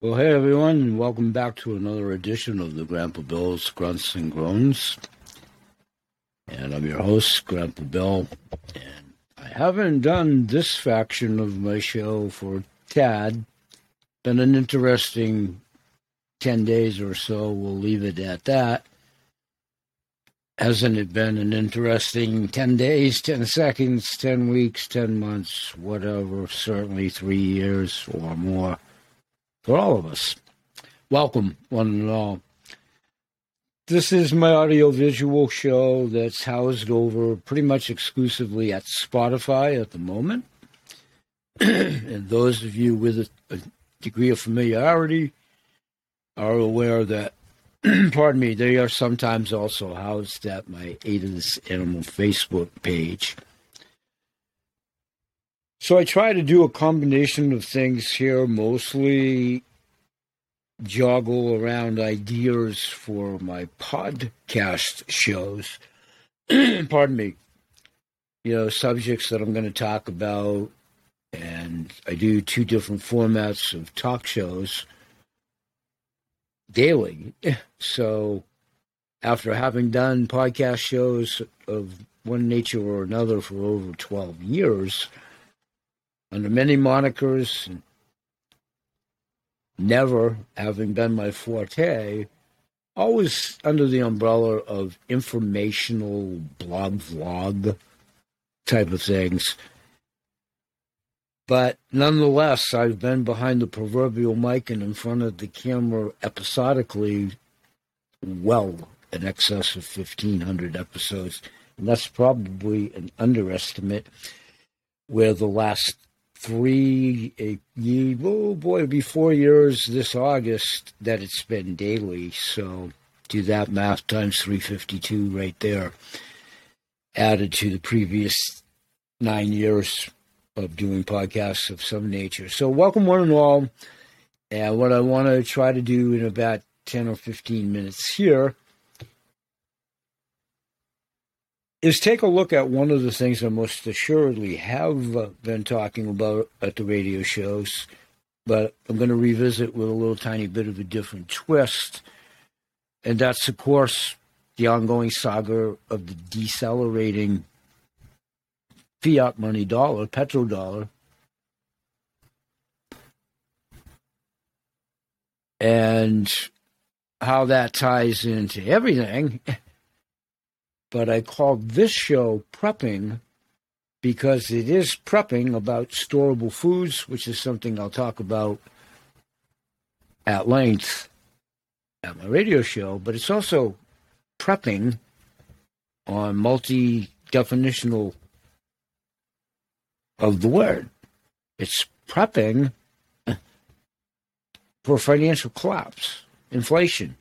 Well, hey everyone, and welcome back to another edition of the Grandpa Bill's Grunts and Groans. And I'm your host, Grandpa Bill. And I haven't done this faction of my show for Tad. Been an interesting 10 days or so. We'll leave it at that. Hasn't it been an interesting 10 days, 10 seconds, 10 weeks, 10 months, whatever, certainly three years or more? For all of us. Welcome, one and all. This is my audiovisual show that's housed over pretty much exclusively at Spotify at the moment. and those of you with a, degree of familiarity are aware that, pardon me, they are sometimes also housed at my Eight Animal Facebook page. So I try to do a combination of things here, mostly joggle around ideas for my podcast shows. Pardon me. You know, subjects that I'm going to talk about. And I do two different formats of talk shows daily. So after having done podcast shows of one nature or another for over 12 years, under many monikers, never having been my forte, always under the umbrella of informational blog vlog type of things. But nonetheless, I've been behind the proverbial mic and in front of the camera episodically well in excess of 1,500 episodes. And that's probably an underestimate, where the last three, a year, oh boy, it'll be four years this August that it's been daily. So do that math times 352 right there, added to the previous nine years of doing podcasts of some nature. So welcome one and all. And what I want to try to do in about 10 or 15 minutes here is take a look at one of the things I most assuredly have uh, been talking about at the radio shows, but I'm going to revisit with a little tiny bit of a different twist. And that's, of course, the ongoing saga of the decelerating fiat money dollar, petrodollar. And how that ties into everything but I called this show Prepping because it is prepping about storable foods, which is something I'll talk about at length at my radio show, but it's also prepping on multi definitional of the word. It's prepping for financial collapse, inflation,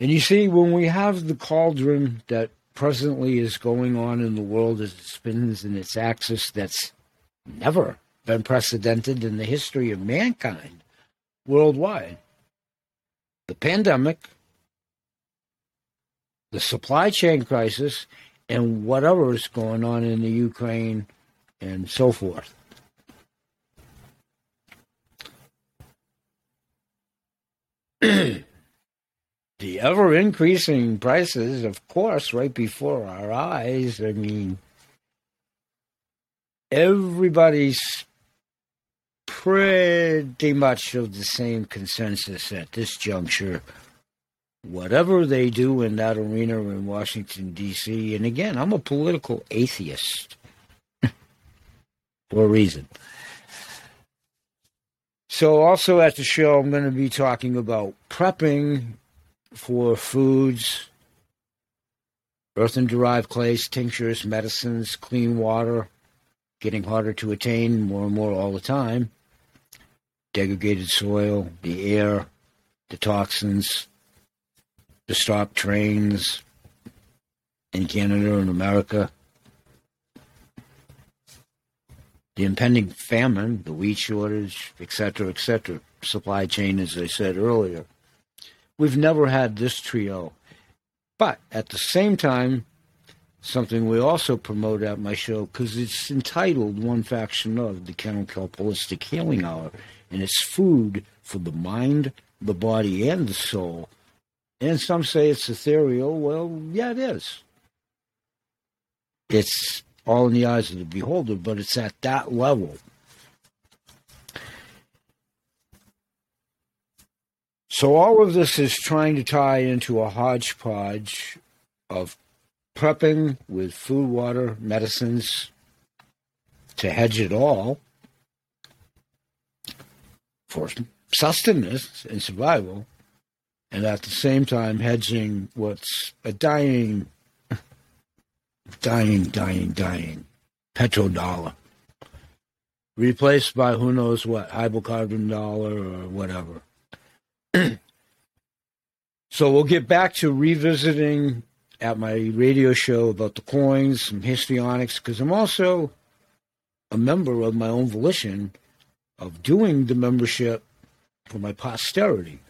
and you see, when we have the cauldron that presently is going on in the world as it spins in its axis that's never been precedented in the history of mankind worldwide the pandemic, the supply chain crisis, and whatever is going on in the Ukraine and so forth. the ever increasing prices, of course, right before our eyes. I mean, everybody's pretty much of the same consensus at this juncture. Whatever they do in that arena in Washington, D.C., and again, I'm a political atheist for a reason. So, also at the show, I'm going to be talking about prepping for foods, earthen derived clays, tinctures, medicines, clean water, getting harder to attain more and more all the time, degraded soil, the air, the toxins, the stopped trains in Canada and America, the impending famine, the wheat shortage, etc., etc., supply chain, as I said earlier. We've never had this trio. But at the same time, something we also promote at my show because it's entitled One Faction of the Kennel Kelp Holistic Healing Hour. and it's food for the mind, the body, and the soul. And some say it's ethereal. Well, yeah, it is. It's all in the eyes of the beholder, but it's at that level. So all of this is trying to tie into a hodgepodge of prepping with food, water, medicines to hedge it all for sustenance and survival, and at the same time hedging what's a dying, dying, dying, dying petrodollar, replaced by who knows what, hydrocarbon dollar or whatever. so we'll get back to revisiting at my radio show about the coins, some histrionics, because I'm also a member of my own volition of doing the membership for my posterity.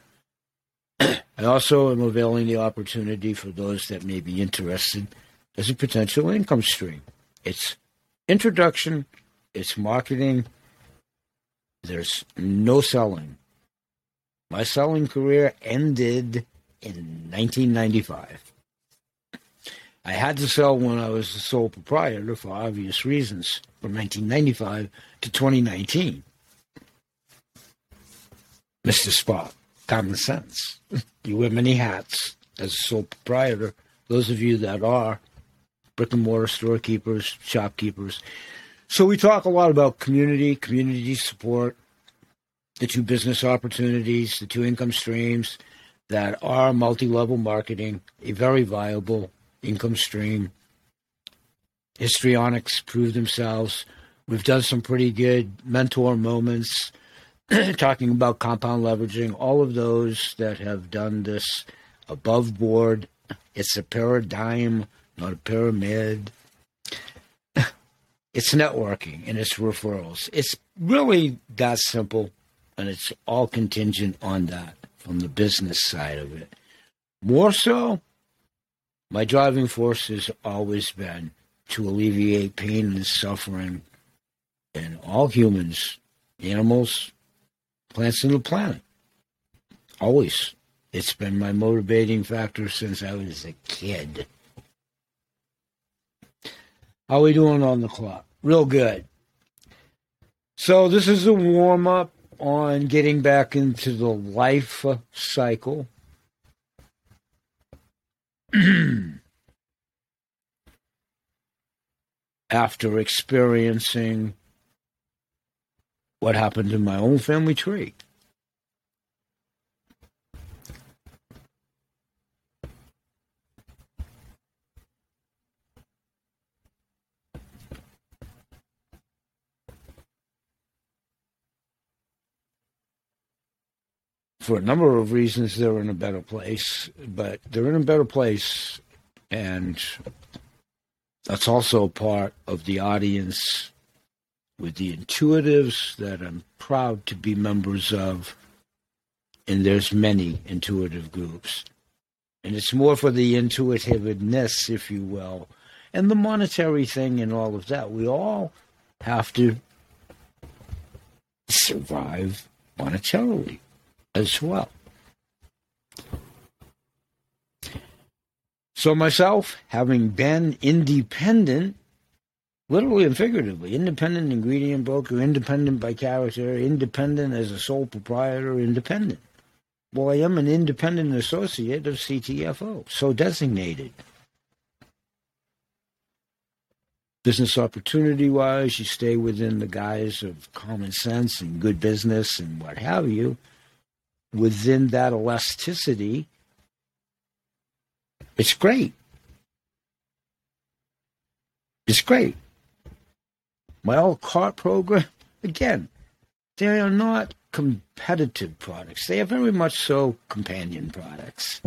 I also am availing the opportunity for those that may be interested as a potential income stream. It's introduction, it's marketing, there's no selling. My selling career ended in 1995. I had to sell when I was the sole proprietor for obvious reasons from 1995 to 2019. Mr. Spot, common sense. You wear many hats as a sole proprietor. Those of you that are brick and mortar storekeepers, shopkeepers. So we talk a lot about community, community support, the two business opportunities, the two income streams that are multi level marketing, a very viable income stream. Histrionics prove themselves. We've done some pretty good mentor moments talking about compound leveraging, all of those that have done this above board. It's a paradigm, not a pyramid. It's networking and it's referrals. It's really that simple, and it's all contingent on that from the business side of it. More so, my driving force has always been to alleviate pain and suffering in all humans, animals, plants, and the planet. Always. It's been my motivating factor since I was a kid. How are we doing on the clock? Real good. So this is a warm up on getting back into the life cycle after experiencing what happened in my own family tree. For a number of reasons, they're in a better place. But they're in a better place, and that's also part of the audience with the intuitives that I'm proud to be members of. And there's many intuitive groups. And it's more for the intuitiveness, if you will, and the monetary thing and all of that. We all have to survive monetarily as well. So, myself, having been independent, literally and figuratively, independent ingredient broker, independent by character, independent as a sole proprietor, independent. Well, I am an independent associate of CTFO, so designated. Business opportunity wise, you stay within the guise of common sense and good business and what have you within that elasticity, it's great. It's great. My old cart program, again, they are not competitive products. They are very much so companion products.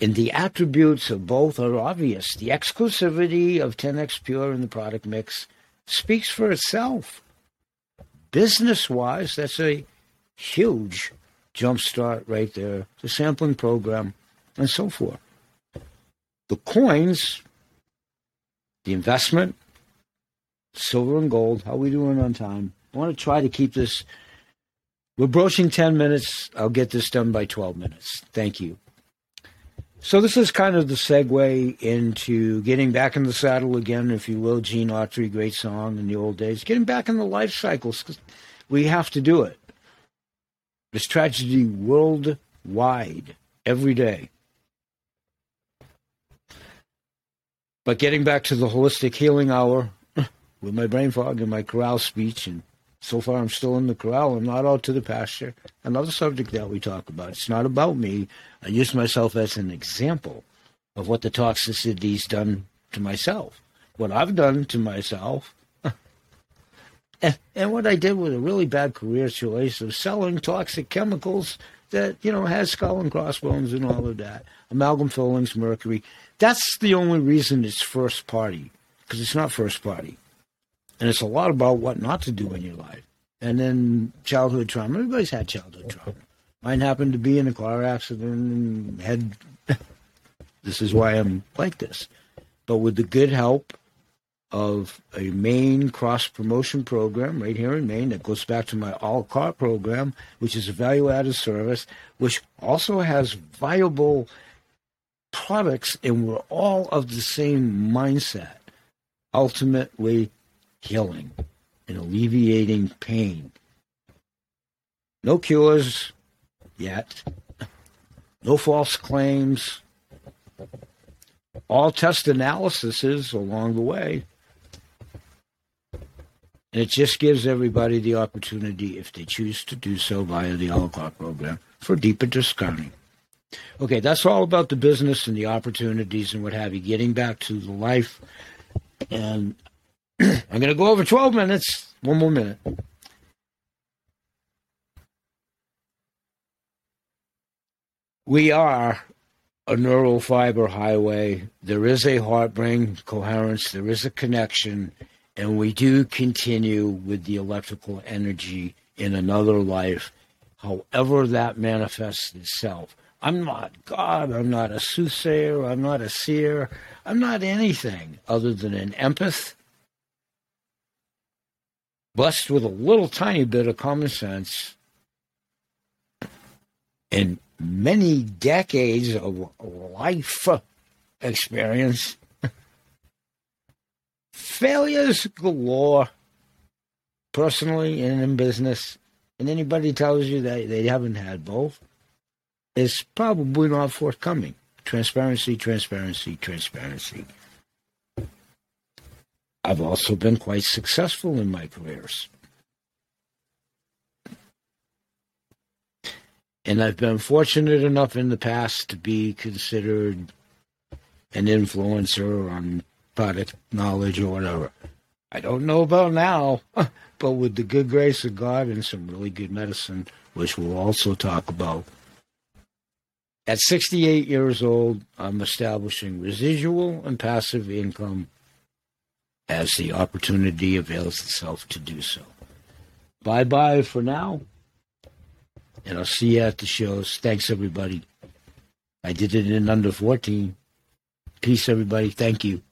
And the attributes of both are obvious. The exclusivity of 10x Pure in the product mix speaks for itself business wise, that's a huge jumpstart right there. The sampling program and so forth. The coins, the investment, silver and gold, how we doing on time? I want to try to keep this. We're broaching 10 minutes. I'll get this done by 12 minutes. Thank you. So this is kind of the segue into getting back in the saddle again, if you will. Gene Autry, great song in the old days. Getting back in the life cycles. because We have to do it. There's tragedy worldwide every day. But getting back to the holistic healing hour with my brain fog and my corral speech, and so far I'm still in the corral. I'm not out to the pasture. Another subject that we talk about. It's not about me. I use myself as an example of what the toxicity's done to myself, what I've done to myself, and, what I did with a really bad career choice of selling toxic chemicals that, you know, has skull and crossbones and all of that, amalgam fillings, mercury. That's the only reason it's first party, because it's not first party. And it's a lot about what not to do in your life. And then childhood trauma. Everybody's had childhood trauma. Mine happened to be in a car accident and had. this is why I'm like this. But with the good help of a Maine cross promotion program right here in Maine that goes back to my all car program, which is a value added service, which also has viable products, and we're all of the same mindset. Ultimately, healing and alleviating pain. No cures yet, no false claims, all test analyses along the way. And it just gives everybody the opportunity, if they choose to do so via the All a program, for deeper discounting. Okay, that's all about the business and the opportunities and what have you. Getting back to the life. And I'm going to go over 12 minutes. One more minute. We are a neural fiber highway. There is a heart brain coherence, there is a connection, and we do continue with the electrical energy in another life, however that manifests itself. I'm not God. I'm not a soothsayer. I'm not a seer. I'm not anything other than an empath, blessed with a little tiny bit of common sense and many decades of life experience. Failures galore, personally and in business. And anybody tells you that they haven't had both is probably not forthcoming. Transparency, transparency, transparency. I've also been quite successful in my careers. And I've been fortunate enough in the past to be considered an influencer on product knowledge or whatever. I don't know about now, but with the good grace of God and some really good medicine, which we'll also talk about, at 68 years old, I'm establishing residual and passive income as the opportunity avails itself to do so. Bye bye for now, and I'll see you at the shows. Thanks, everybody. I did it in under 14. Peace, everybody. Thank you.